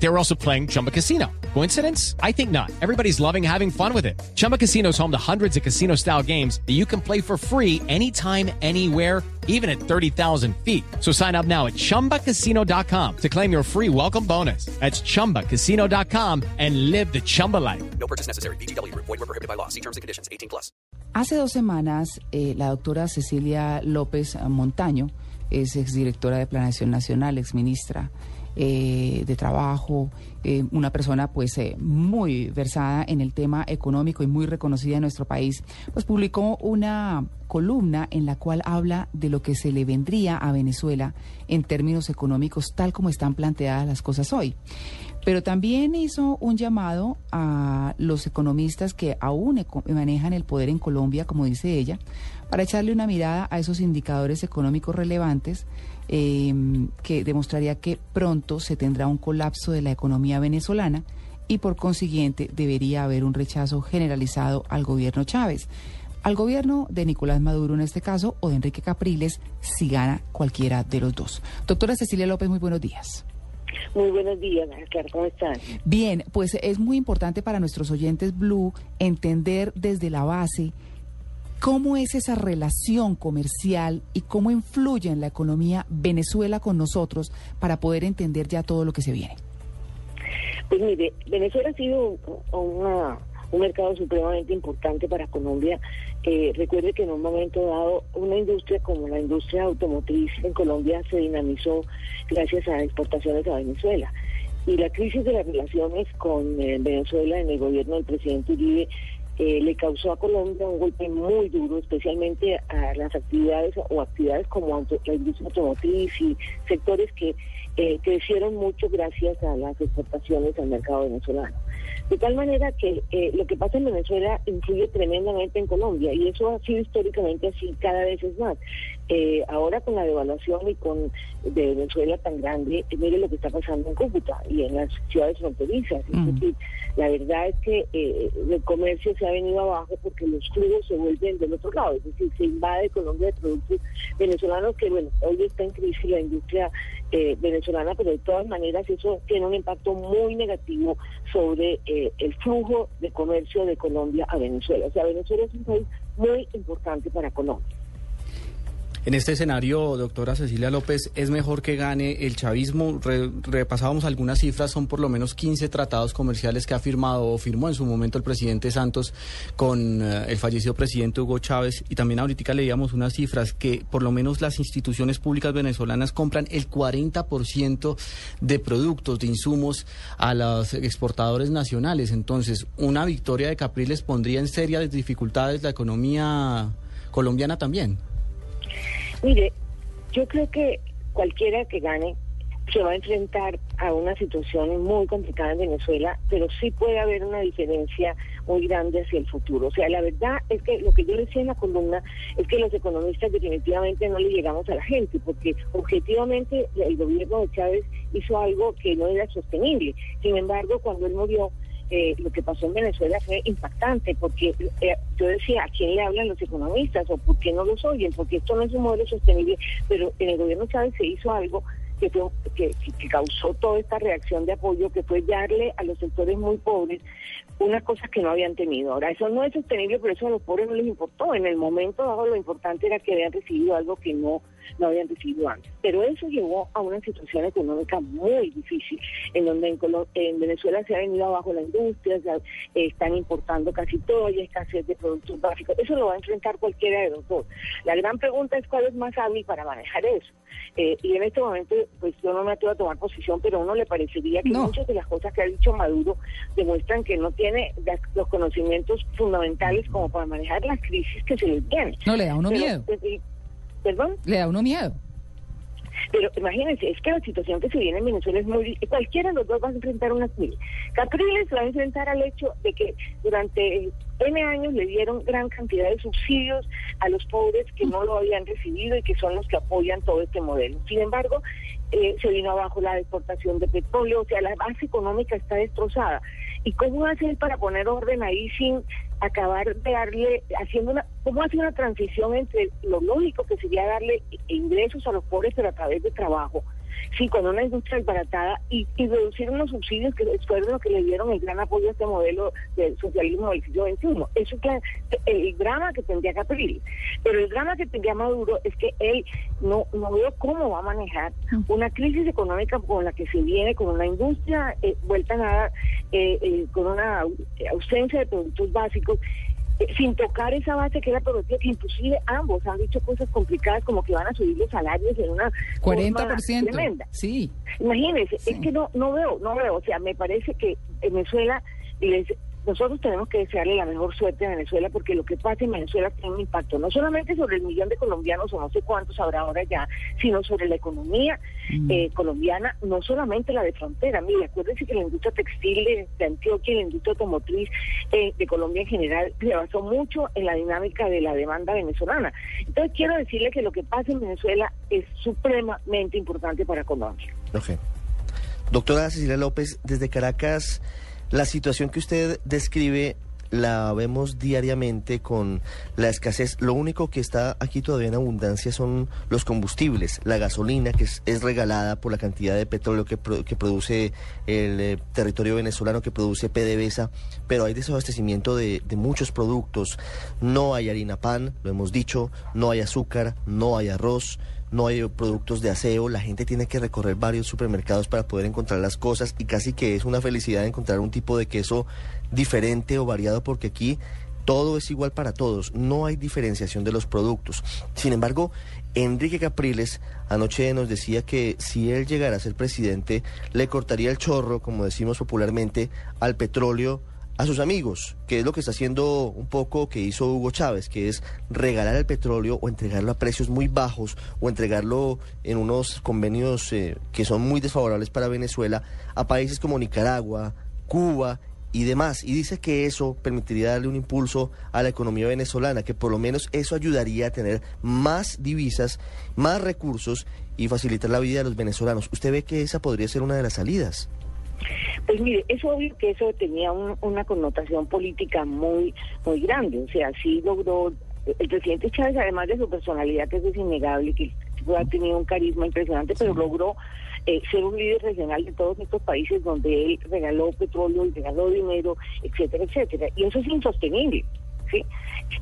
They were also playing Chumba Casino. Coincidence? I think not. Everybody's loving having fun with it. Chumba Casino is home to hundreds of casino style games that you can play for free anytime, anywhere, even at 30,000 feet. So sign up now at chumbacasino.com to claim your free welcome bonus. That's chumbacasino.com and live the Chumba life. No purchase necessary. BGW. Void were prohibited by law. See terms and conditions. 18 plus. Hace dos semanas, eh, la doctora Cecilia López Montaño, es exdirectora de Planeación Nacional, exministra eh, de Trabajo, eh, una persona pues eh, muy versada en el tema económico y muy reconocida en nuestro país, pues publicó una columna en la cual habla de lo que se le vendría a Venezuela en términos económicos tal como están planteadas las cosas hoy. Pero también hizo un llamado a los economistas que aún manejan el poder en Colombia, como dice ella, para echarle una mirada a esos indicadores económicos relevantes eh, que demostraría que pronto se tendrá un colapso de la economía venezolana y por consiguiente debería haber un rechazo generalizado al gobierno Chávez. Al gobierno de Nicolás Maduro en este caso o de Enrique Capriles si gana cualquiera de los dos. Doctora Cecilia López, muy buenos días. Muy buenos días, Claro, ¿cómo están? Bien, pues es muy importante para nuestros oyentes Blue entender desde la base cómo es esa relación comercial y cómo influye en la economía Venezuela con nosotros para poder entender ya todo lo que se viene. Pues mire, Venezuela ha sido un mercado supremamente importante para Colombia. Eh, recuerde que en un momento dado una industria como la industria automotriz en Colombia se dinamizó gracias a exportaciones a Venezuela. Y la crisis de las relaciones con eh, Venezuela en el gobierno del presidente Uribe eh, le causó a Colombia un golpe muy duro, especialmente a las actividades o actividades como auto- la industria automotriz y sectores que eh, crecieron mucho gracias a las exportaciones al mercado venezolano. De tal manera que eh, lo que pasa en Venezuela influye tremendamente en Colombia y eso ha sido históricamente así cada vez es más. Eh, ahora con la devaluación y con de Venezuela tan grande, eh, mire lo que está pasando en Cúcuta y en las ciudades fronterizas. Es decir, la verdad es que eh, el comercio se ha venido abajo porque los flujos se vuelven del otro lado, es decir, se invade Colombia de productos venezolanos que, bueno, hoy está en crisis la industria eh, venezolana, pero de todas maneras eso tiene un impacto muy negativo sobre eh, el flujo de comercio de Colombia a Venezuela. O sea, Venezuela es un país muy importante para Colombia. En este escenario, doctora Cecilia López, ¿es mejor que gane el chavismo? Re- repasábamos algunas cifras, son por lo menos 15 tratados comerciales que ha firmado o firmó en su momento el presidente Santos con eh, el fallecido presidente Hugo Chávez y también ahorita leíamos unas cifras que por lo menos las instituciones públicas venezolanas compran el 40% de productos, de insumos a los exportadores nacionales. Entonces, una victoria de Capriles pondría en serias dificultades la economía colombiana también. Mire, yo creo que cualquiera que gane se va a enfrentar a una situación muy complicada en Venezuela, pero sí puede haber una diferencia muy grande hacia el futuro. O sea, la verdad es que lo que yo decía en la columna es que los economistas definitivamente no le llegamos a la gente, porque objetivamente el gobierno de Chávez hizo algo que no era sostenible. Sin embargo, cuando él murió, eh, lo que pasó en Venezuela fue impactante, porque eh, yo decía, ¿a quién le hablan los economistas o por qué no los oyen? Porque esto no es un modelo sostenible, pero en el gobierno Chávez se hizo algo que, fue, que, que- causó toda esta reacción de apoyo, que fue darle a los sectores muy pobres unas cosas que no habían tenido. Ahora, eso no es sostenible, pero eso a los pobres no les importó. En el momento dado lo importante era que habían recibido algo que no, no habían recibido antes. Pero eso llevó a una situación económica muy difícil, en donde en, Colo- en Venezuela se ha venido abajo la industria, se ha- eh, están importando casi todo, hay escasez de productos básicos. Eso lo va a enfrentar cualquiera de los dos. La gran pregunta es cuál es más hábil para manejar eso. Eh, y en este momento, pues yo no me atrevo a tomar posición, pero a uno le parecería que No. muchas de las cosas que ha dicho Maduro demuestran que no tiene las- los conocimientos fundamentales como para manejar las crisis que se le vienen. No, le da uno Pero, miedo. eh, Perdón, Le da uno miedo. pero imagínense, es que la situación que se viene en Venezuela es muy... Cualquiera de los dos va a enfrentar una crisis. Capriles va a enfrentar al hecho de que durante N años le dieron gran cantidad de subsidios a los pobres que no lo habían recibido y que son los que apoyan todo este modelo. Sin embargo, eh, se vino abajo la exportación de petróleo, o sea, la base económica está destrozada. ¿Y cómo va a hacer para poner orden ahí sin acabar de darle, haciendo una, cómo hacer una transición entre lo lógico que sería darle ingresos a los pobres, pero a través de trabajo, sí, con una industria desbaratada y, y reducir unos subsidios que fueron los que le dieron el gran apoyo a este modelo del socialismo del siglo XXI. Eso es el drama que tendría Capriles. Pero el drama que tendría Maduro es que él no, no veo cómo va a manejar una crisis económica con la que se viene, con una industria eh, vuelta a nada, eh, eh, con una ausencia de productos básicos sin tocar esa base que era productiva, que inclusive ambos han dicho cosas complicadas como que van a subir los salarios en una 40% tremenda. Sí. Imagínense, es que no no veo, no veo, o sea, me parece que Venezuela les nosotros tenemos que desearle la mejor suerte a Venezuela porque lo que pasa en Venezuela tiene un impacto no solamente sobre el millón de colombianos o no sé cuántos habrá ahora ya, sino sobre la economía mm. eh, colombiana, no solamente la de frontera. Mire, acuérdense que la industria textil de, Antioquia y la industria automotriz eh, de Colombia en general se basó mucho en la dinámica de la demanda venezolana. Entonces quiero decirle que lo que pasa en Venezuela es supremamente importante para Colombia. Doctora Cecilia López, desde Caracas... La situación que usted describe la vemos diariamente con la escasez. Lo único que está aquí todavía en abundancia son los combustibles, la gasolina que es, regalada por la cantidad de petróleo que, que produce el eh, territorio venezolano, que produce PDVSA, pero hay desabastecimiento de, muchos productos. No hay harina pan, lo hemos dicho, no hay azúcar, no hay arroz no hay productos de aseo, la gente tiene que recorrer varios supermercados para poder encontrar las cosas y casi que es una felicidad encontrar un tipo de queso diferente o variado porque aquí todo es igual para todos, no hay diferenciación de los productos. Sin embargo, Enrique Capriles anoche nos decía que si él llegara a ser presidente, le cortaría el chorro, como decimos popularmente, al petróleo a sus amigos, que es lo que está haciendo un poco que hizo Hugo Chávez, que es regalar el petróleo o entregarlo a precios muy bajos o entregarlo en unos convenios eh, que son muy desfavorables para Venezuela a países como Nicaragua, Cuba y demás. Y dice que eso permitiría darle un impulso a la economía venezolana, que por lo menos eso ayudaría a tener más divisas, más recursos y facilitar la vida de los venezolanos. ¿Usted ve que esa podría ser una de las salidas? Pues mire, es obvio que eso tenía una connotación política muy, muy grande. O sea, sí logró, el presidente Chávez, además de su personalidad, que es innegable, que ha tenido un carisma impresionante, pero logró eh, ser un líder regional de todos estos países donde él regaló petróleo y regaló dinero, etcétera, etcétera. Y eso es insostenible. ¿Sí?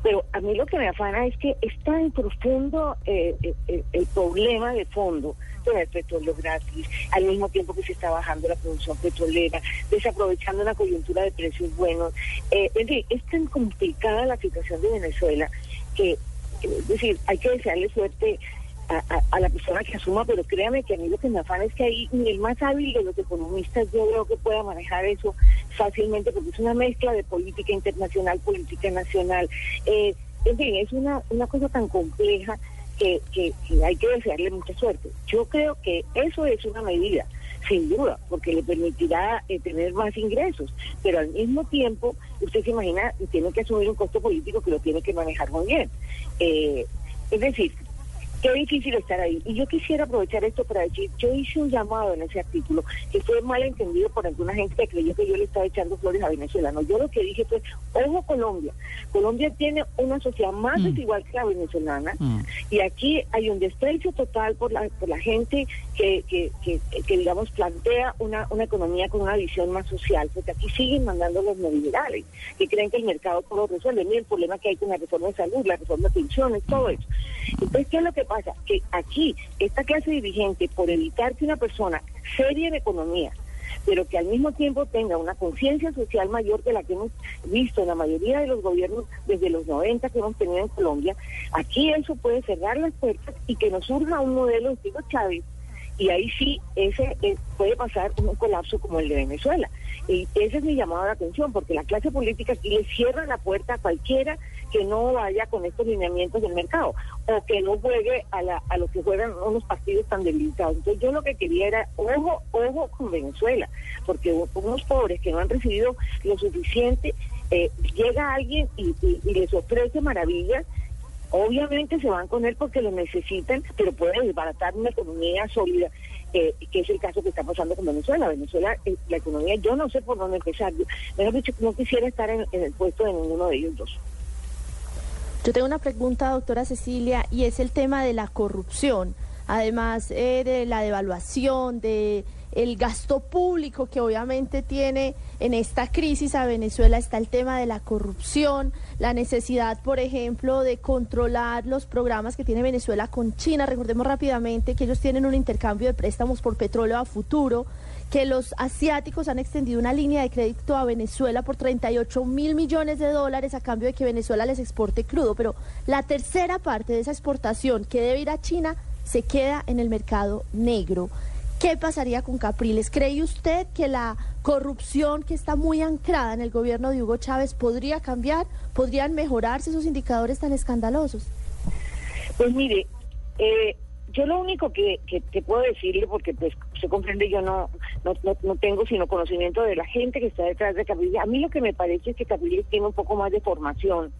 Pero a mí lo que me afana es que es tan profundo eh, eh, el problema de fondo el petróleo gratis, al mismo tiempo que se está bajando la producción petrolera, desaprovechando una coyuntura de precios buenos. Eh, es tan complicada la situación de Venezuela que, es decir, hay que desearle suerte a, la persona que asuma, pero créame que a mí lo que me afana es que ahí ni el más hábil de los economistas yo creo que pueda manejar eso fácilmente, porque es una mezcla de política internacional, política nacional. Eh, en fin, es una, una cosa tan compleja que, que, hay que desearle mucha suerte. Yo creo que eso es una medida, sin duda, porque le permitirá eh, tener más ingresos, pero al mismo tiempo, usted se imagina, tiene que asumir un costo político que lo tiene que manejar muy bien. Eh, es decir, qué difícil estar ahí. Y yo quisiera aprovechar esto para decir, yo hice un llamado en ese artículo que fue mal entendido por alguna gente que creyó que yo le estaba echando flores a Venezuela. No, yo lo que dije fue, ojo Colombia, Colombia tiene una sociedad más mm. desigual que la venezolana mm. y aquí hay un desprecio total por la, por la gente que, que, que, que, digamos, plantea una, una economía con una visión más social, porque aquí siguen mandando los neoliberales, que creen que el mercado todo resuelve. Mira el problema que hay con la reforma de salud, la reforma de pensiones, todo eso. Entonces, ¿qué es lo que pasa? Que aquí, esta clase dirigente, por evitar que una persona seria en economía, pero que al mismo tiempo tenga una conciencia social mayor que la que hemos visto en la mayoría de los gobiernos desde los 90 que hemos tenido en Colombia, aquí eso puede cerrar las puertas y que nos surja un modelo estilo Chávez y ahí sí ese eh, puede pasar un colapso como el de Venezuela. Y ese es mi llamado de atención, porque la clase política aquí le cierra la puerta a cualquiera que no vaya con estos lineamientos del mercado o que no juegue a, la, a lo que juegan unos partidos tan debilitados. Entonces yo lo que quería era, ojo, ojo con Venezuela, porque unos pobres que no han recibido lo suficiente, eh, llega alguien y, les ofrece maravillas Obviamente se van con él porque lo necesitan, pero puede desbaratar una economía sólida. eh, que es el caso que está pasando con Venezuela. Venezuela, eh, la economía, yo no sé por dónde empezar. Mejor dicho, no quisiera estar en el puesto de ninguno de ellos dos. Yo tengo una pregunta, doctora Cecilia, y es el tema de la corrupción, además eh, de la devaluación, de el gasto público que obviamente tiene en esta crisis a Venezuela está el tema de la corrupción, la necesidad, por ejemplo, de controlar los programas que tiene Venezuela con China. Recordemos rápidamente que ellos tienen un intercambio de préstamos por petróleo a futuro que los asiáticos han extendido una línea de crédito a Venezuela por 38 mil millones de dólares a cambio de que Venezuela les exporte crudo, pero la tercera parte de esa exportación que debe ir a China se queda en el mercado negro. ¿Qué pasaría con Capriles? ¿Cree usted que la corrupción que está muy anclada en el gobierno de Hugo Chávez podría cambiar? ¿Podrían mejorarse esos indicadores tan escandalosos? Pues mire, eh, yo lo único que, que, que puedo decirle, porque pues se comprende, yo no, no, no, tengo sino conocimiento de la gente que está detrás de Capriles. A mí lo que me parece es que Capriles tiene un poco más de formación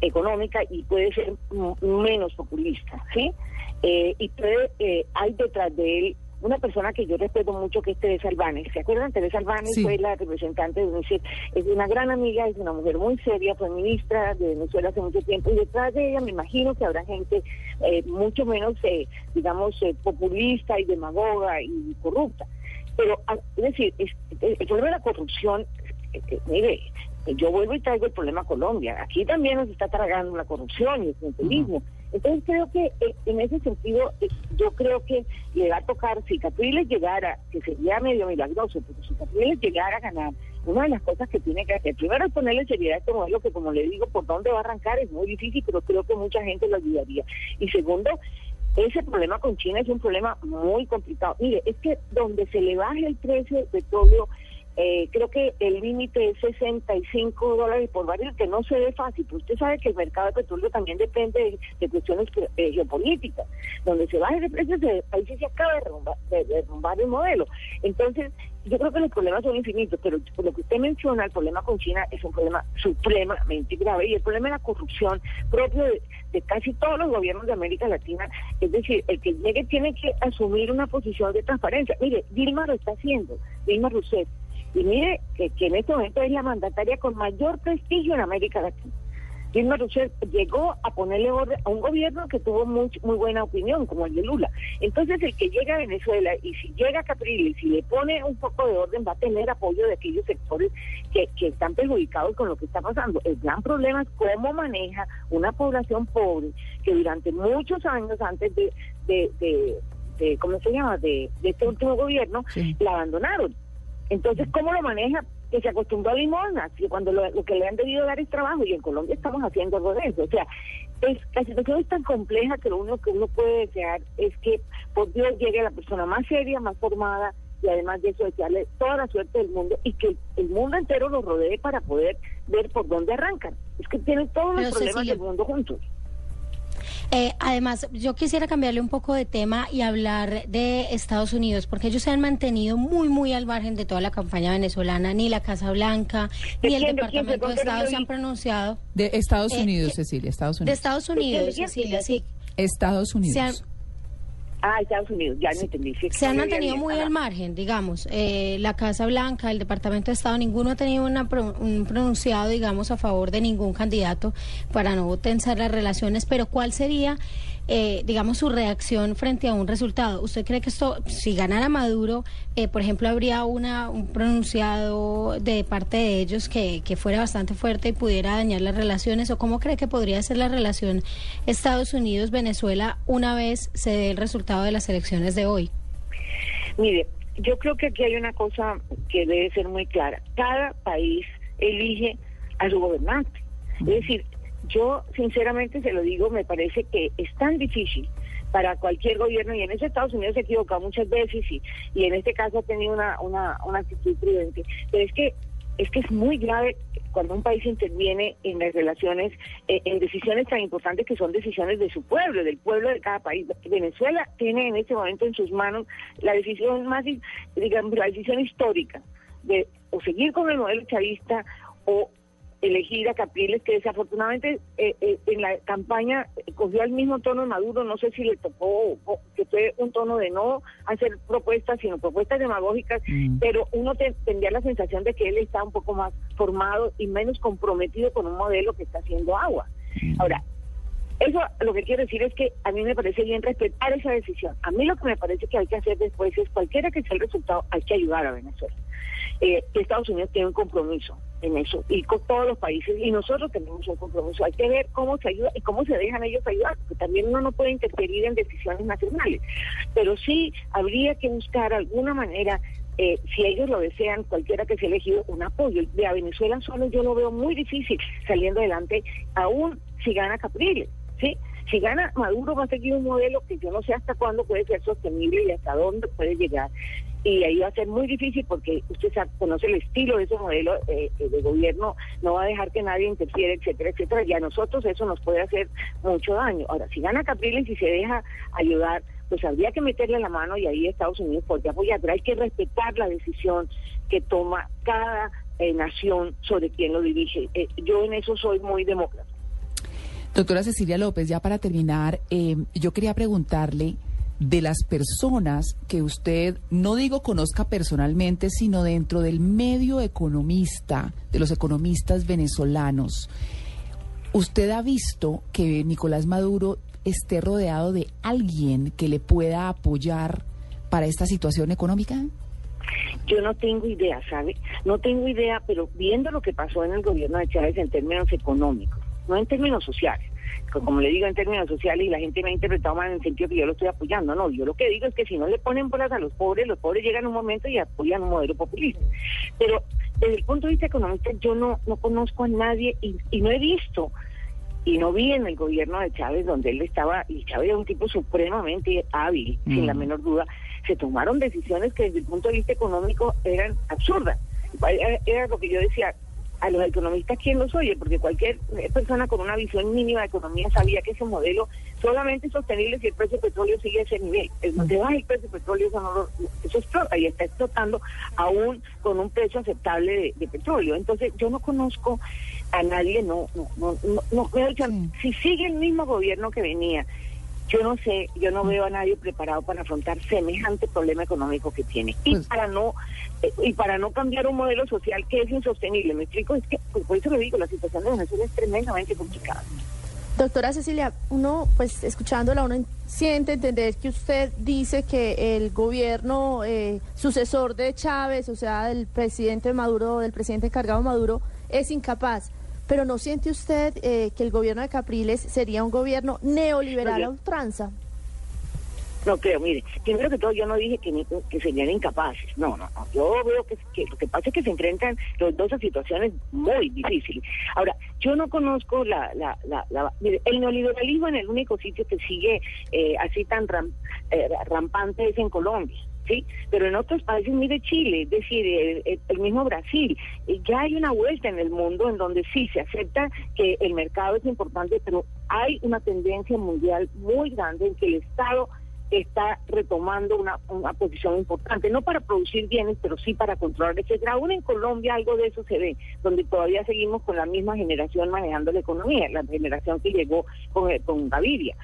económica y puede ser menos populista, ¿sí? Eh, y puede, eh, hay detrás de él una persona que yo respeto mucho que es Teresa Albanes. ¿Se acuerdan? Teresa Albanes Sí. fue la representante de UNICEF. Es una gran amiga, es una mujer muy seria, fue ministra de Venezuela hace mucho tiempo y detrás de ella me imagino que habrá gente eh, mucho menos, eh, digamos, eh, populista y demagoga y corrupta. Pero, a- es decir, es- el problema de la corrupción, eh, eh, mire, yo vuelvo y traigo el problema a Colombia. Aquí también nos está tragando la corrupción y el clientelismo. Entonces creo que eh, en ese sentido, eh, yo creo que le va a tocar, si Capriles llegara, que sería medio milagroso, pero si Capriles llegara a ganar, una de las cosas que tiene que hacer, primero es ponerle seriedad a este modelo, que como le digo, por dónde va a arrancar es muy difícil, pero creo que mucha gente lo ayudaría. Y segundo, ese problema con China es un problema muy complicado. Mire, es que donde se le baje el precio del petróleo, eh, creo que el límite es 65 dólares por barril, que no se ve fácil, pero usted sabe que el mercado de petróleo también depende de, de cuestiones eh, geopolíticas. Donde se baje el precio, se, ahí sí se acaba de derrumbar, de derrumbar el modelo. Entonces, yo creo que los problemas son infinitos, pero por lo que usted menciona, el problema con China es un problema supremamente grave y el problema de la corrupción propio de, de casi todos los gobiernos de América Latina, es decir, el que llegue tiene que asumir una posición de transparencia. Mire, Dilma lo está haciendo, Dilma Rousseff, y mire que, que en este momento es la mandataria con mayor prestigio en América Latina. Dilma Rousseff llegó a ponerle orden a un gobierno que tuvo muy, muy buena opinión, como el de Lula. Entonces, el que llega a Venezuela y si llega a Capriles y le pone un poco de orden, va a tener apoyo de aquellos sectores que, que están perjudicados con lo que está pasando. El gran problema es cómo maneja una población pobre que durante muchos años antes de, de, de, de ¿cómo se llama?, de, de este último gobierno, Sí. la abandonaron. Entonces, ¿cómo lo maneja? Que se acostumbró a limosnas, que cuando lo, lo que le han debido dar es trabajo, y en Colombia estamos haciendo algo de eso. O sea, es, la situación es tan compleja que lo único que uno puede desear es que por Dios llegue la persona más seria, más formada, y además de eso desearle toda la suerte del mundo y que el mundo entero lo rodee para poder ver por dónde arrancan. Es que tienen todos los problemas Cecilia, del mundo juntos. Eh, además, yo quisiera cambiarle un poco de tema y hablar de Estados Unidos, porque ellos se han mantenido muy, muy al margen de toda la campaña venezolana. Ni la Casa Blanca, ¿De ni el de? ¿De Departamento de Estado se han pronunciado. De Estados Eh, Unidos, Cecilia, Estados De Unidos. Estados Unidos, Cecilia, sí. Estados Unidos. Ah, Estados Unidos, ya no entendí. sí, se han mantenido muy al margen, digamos. Eh, la Casa Blanca, el Departamento de Estado, ninguno ha tenido una pro- un pronunciado, digamos, a favor de ningún candidato para no tensar las relaciones. Pero ¿cuál sería, eh, digamos, su reacción frente a un resultado? ¿Usted cree que esto, si ganara Maduro, eh, por ejemplo, habría una, un pronunciado de parte de ellos que, que fuera bastante fuerte y pudiera dañar las relaciones? ¿O cómo cree que podría ser la relación Estados Unidos-Venezuela una vez se dé el resultado de las elecciones de hoy? Mire, yo creo que aquí hay una cosa que debe ser muy clara. Cada país elige a su gobernante. Es decir, yo sinceramente se lo digo, me parece que es tan difícil para cualquier gobierno, y en ese Estados Unidos se ha equivocado muchas veces y, y en este caso ha tenido una, una, una actitud prudente. Pero es que es que es muy grave cuando un país interviene en las relaciones, eh, en decisiones tan importantes que son decisiones de su pueblo, del pueblo de cada país. Venezuela tiene en este momento en sus manos la decisión más, digamos, la decisión histórica de o seguir con el modelo chavista o elegir a Capriles, que desafortunadamente eh, eh, en la campaña cogió el mismo tono de Maduro, no sé si le tocó, o- que fue un tono de no hacer propuestas, sino propuestas demagógicas, Mm. pero uno te- tendría la sensación de que él está un poco más formado y menos comprometido con un modelo que está haciendo agua. Ahora, eso lo que quiero decir es que a mí me parece bien respetar esa decisión. A mí lo que me parece que hay que hacer después es, cualquiera que sea el resultado, hay que ayudar a Venezuela. Eh, Estados Unidos tiene un compromiso en eso y con todos los países y nosotros tenemos un compromiso. Hay que ver cómo se ayuda y cómo se dejan ellos ayudar, porque también uno no puede interferir en decisiones nacionales. Pero sí habría que buscar alguna manera eh, si ellos lo desean, cualquiera que sea elegido, un apoyo. De a Venezuela solo yo lo veo muy difícil saliendo adelante, aún si gana Capriles, ¿sí? Si gana Maduro va a seguir un modelo que yo no sé hasta cuándo puede ser sostenible y hasta dónde puede llegar. Y ahí va a ser muy difícil porque usted sabe- conoce el estilo de ese modelo eh, eh, de gobierno, no va a dejar que nadie interfiera, etcétera, etcétera. Y a nosotros eso nos puede hacer mucho daño. Ahora, si gana Capriles y se deja ayudar, pues habría que meterle la mano y ahí Estados Unidos podría apoyar, pero hay que respetar la decisión que toma cada eh, nación sobre quién lo dirige. Yo en eso soy muy demócrata. Doctora Cecilia López, ya para terminar, eh, yo quería preguntarle de las personas que usted, no digo conozca personalmente, sino dentro del medio economista, de los economistas venezolanos, ¿usted ha visto que Nicolás Maduro esté rodeado de alguien que le pueda apoyar para esta situación económica? Yo no tengo idea, ¿sabe? No tengo idea, pero viendo lo que pasó en el gobierno de Chávez en términos económicos, no en términos sociales, co- como le digo en términos sociales y la gente me ha interpretado mal en el sentido que yo lo estoy apoyando, no, yo lo que digo es que si no le ponen bolas a los pobres, los pobres llegan un momento y apoyan un modelo populista. Pero desde el punto de vista económico yo no, no conozco a nadie y, y no he visto y no vi en el gobierno de Chávez donde él estaba, y Chávez era un tipo supremamente hábil, sin la menor duda, se tomaron decisiones que desde el punto de vista económico eran absurdas. Era lo que yo decía, a los economistas, ¿quién los oye? Porque cualquier persona con una visión mínima de economía sabía que ese modelo solamente es sostenible si el precio del petróleo sigue ese nivel. El donde baja el precio del petróleo, eso, no lo- eso explota y está explotando aún con un precio aceptable de, de petróleo. Entonces, yo no conozco a nadie, no, no, no, no, no, mejor dicho, Sí. si sigue el mismo gobierno que venía, yo no sé, yo no veo a nadie preparado para afrontar semejante problema económico que tiene y Pues- para no eh, y para no cambiar un modelo social que es insostenible. Me explico, es que pues, por eso le digo, la situación de Venezuela es tremendamente complicada. Doctora Cecilia, uno, pues escuchándola, uno siente entender que usted dice que el gobierno eh, sucesor de Chávez, o sea, del presidente Maduro, del presidente encargado Maduro, es incapaz. Pero ¿no siente usted eh, que el gobierno de Capriles sería un gobierno neoliberal No, a ultranza? No creo, mire, primero que todo yo no dije que, que serían incapaces, no, no, no. yo veo que, que lo que pasa es que se enfrentan los dos a situaciones muy difíciles. Ahora, yo no conozco la, la, la, la- mire, el neoliberalismo en el único sitio que sigue eh, así tan ram- eh, rampante es en Colombia. ¿Sí? Pero en otros países, mire Chile, es decir, el, el- mismo Brasil, ya hay una vuelta en el mundo en donde sí se acepta que el mercado es importante, pero hay una tendencia mundial muy grande en que el Estado está retomando una, una posición importante, no para producir bienes, pero sí para controlar, etcétera. Aún en Colombia algo de eso se ve, donde todavía seguimos con la misma generación manejando la economía, la generación que llegó con, eh, con Gaviria.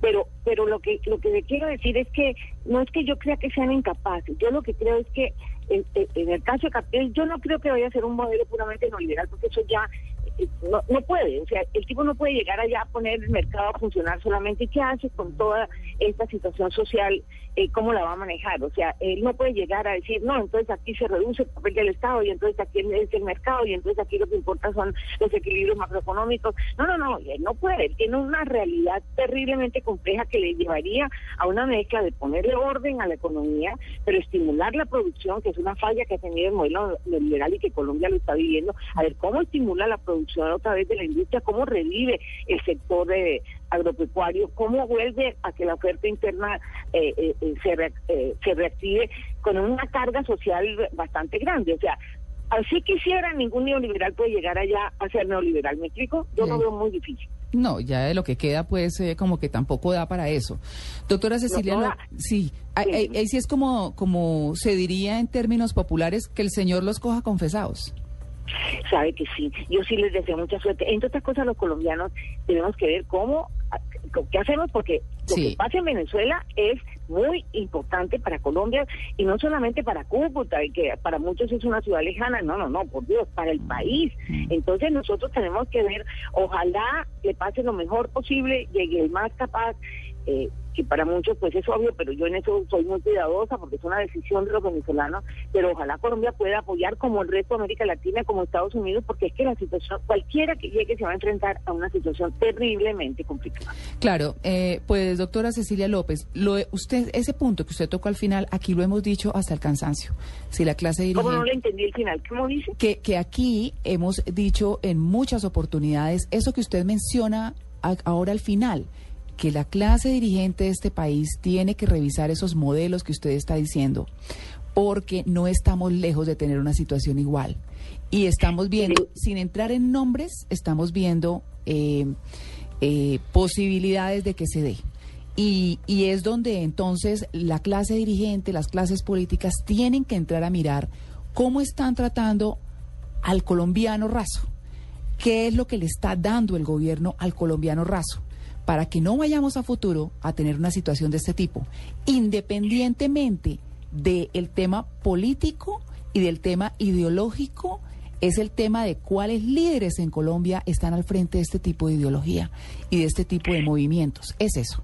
Pero, pero lo que lo que le quiero decir es que no es que yo crea que sean incapaces, yo lo que creo es que en, en- en el caso de Capel, yo no creo que vaya a ser un modelo puramente neoliberal, porque eso ya eh, no, no puede, o sea, el tipo no puede llegar allá a poner el mercado a funcionar solamente. ¿Y qué hace con toda esta situación social? Eh, ¿Cómo la va a manejar? O sea, él no puede llegar a decir, no, entonces aquí se reduce el papel del Estado y entonces aquí es el mercado y entonces aquí lo que importa son los equilibrios macroeconómicos. No, no, no, él no puede, él tiene una realidad terriblemente compleja que le llevaría a una mezcla de ponerle orden a la economía, pero estimular la producción, que es una falla que ha tenido el modelo neoliberal y que Colombia lo está viviendo, a ver cómo estimula la producción otra vez de la industria, cómo revive el sector de agropecuario, cómo vuelve a que la oferta interna eh, eh, eh, se, re- eh, se reactive con una carga social bastante grande. O sea, así quisiera, ningún neoliberal puede llegar allá a ser neoliberal. ¿Me explico? Yo lo veo muy difícil. No, ya de lo que queda, pues, eh, como que tampoco da para eso. Doctora Cecilia, no sí, ahí, ahí- ahí sí es como, como se diría en términos populares, que el Señor los coja confesados. Sabe que sí, yo sí les deseo mucha suerte. Entre otras cosas, los colombianos tenemos que ver cómo, qué hacemos, porque lo Sí. que pasa en Venezuela es muy importante para Colombia y no solamente para Cúcuta, que para muchos es una ciudad lejana, no, no, no, por Dios, para el país. Entonces nosotros tenemos que ver, ojalá le pase lo mejor posible, llegue el más capaz. eh, que para muchos pues es obvio, pero yo en eso soy muy cuidadosa porque es una decisión de los venezolanos, pero ojalá Colombia pueda apoyar como el resto de América Latina, como Estados Unidos, porque es que la situación, cualquiera que llegue se va a enfrentar a una situación terriblemente complicada. Claro, eh, pues doctora Cecilia López, lo, usted ese punto que usted tocó al final, aquí lo hemos dicho hasta el cansancio. Si la clase dirigente... ¿Cómo no le entendí el final? ¿Cómo dice? que, que aquí hemos dicho en muchas oportunidades eso que usted menciona a- ahora al final, que la clase dirigente de este país tiene que revisar esos modelos que usted está diciendo, porque no estamos lejos de tener una situación igual. Y estamos viendo, sin entrar en nombres, estamos viendo eh, eh, posibilidades de que se dé. Y, y es donde entonces la clase dirigente, las clases políticas tienen que entrar a mirar cómo están tratando al colombiano raso. ¿Qué es lo que le está dando el gobierno al colombiano raso? Para que no vayamos a futuro a tener una situación de este tipo, independientemente del tema político y del tema ideológico, es el tema de cuáles líderes en Colombia están al frente de este tipo de ideología y de este tipo de movimientos. Es eso.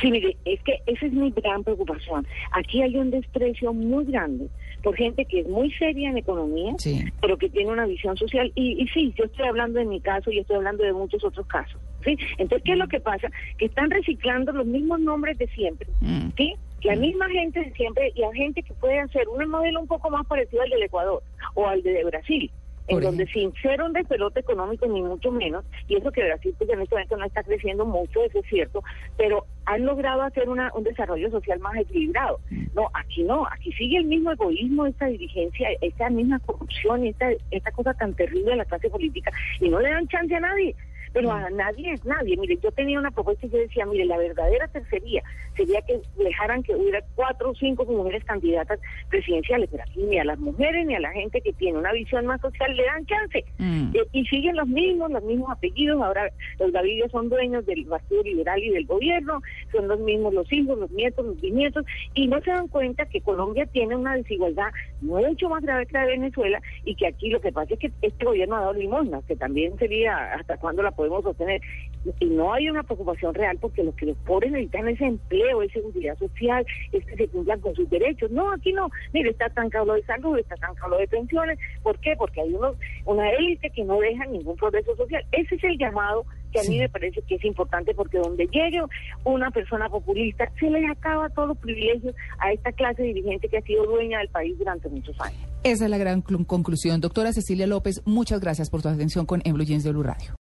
Sí, mire, es que esa es mi gran preocupación. Aquí hay un desprecio muy grande por gente que es muy seria en economía, Sí. pero que tiene una visión social. Y, y sí, yo estoy hablando de mi caso y estoy hablando de muchos otros casos. ¿Sí? Entonces, ¿qué es lo que pasa? Que están reciclando los mismos nombres de siempre. Mm. ¿sí? La misma gente de siempre y a gente que puede hacer un modelo un poco más parecido al del Ecuador o al de Brasil. En donde sin ser un despelote económico ni mucho menos, y eso que Brasil pues en este momento no está creciendo mucho, eso es cierto, pero han logrado hacer una, un desarrollo social más equilibrado. No, aquí no, aquí sigue el mismo egoísmo, esta dirigencia, esta misma corrupción, esta, esta cosa tan terrible de la clase política, y no le dan chance a nadie. Pero a nadie es nadie. Mire, yo tenía una propuesta y yo decía, mire, la verdadera tercería sería que dejaran que hubiera cuatro o cinco mujeres candidatas presidenciales, pero aquí ni a las mujeres ni a la gente que tiene una visión más social le dan chance. Mm. Eh, y siguen los mismos, los mismos apellidos. Ahora los Gavidios son dueños del Partido Liberal y del gobierno, son los mismos los hijos, los nietos, los bisnietos, y no se dan cuenta que Colombia tiene una desigualdad mucho más grave que la de Venezuela y que aquí lo que pasa es que este gobierno ha dado limosnas, que también sería hasta cuándo la podemos sostener. Y no hay una preocupación real porque lo que los pobres necesitan es empleo, es seguridad social, es que se cumplan con sus derechos. No, aquí no. Mire, está estancado lo de salud, está estancado lo de pensiones. ¿Por qué? Porque hay unos, una élite que no deja ningún progreso social. Ese es el llamado que a mí me parece que es importante porque donde llegue una persona populista se les acaba todos los privilegios a esta clase dirigente que ha sido dueña del país durante muchos años. Esa es la gran clu- conclusión. Doctora Cecilia López, muchas gracias por su atención con Blue Jeans de Blue Radio.